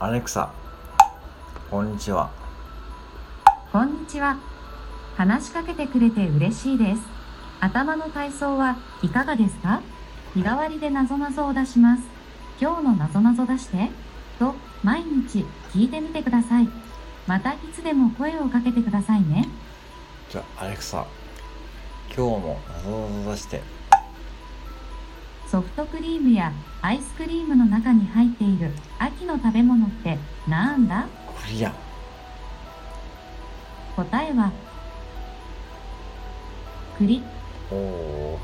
アレクサこんにちはこんにちは。話しかけてくれて嬉しいです。頭の体操はいかがですか？日替わりでなぞなぞを出します。今日のなぞなぞ出して？と、毎日聞いてみてください。またいつでも声をかけてくださいね。じゃあアレクサ今日も謎々出してソフトクリームやアイスクリームの中に入っているなんだ？クリア答えは栗。おお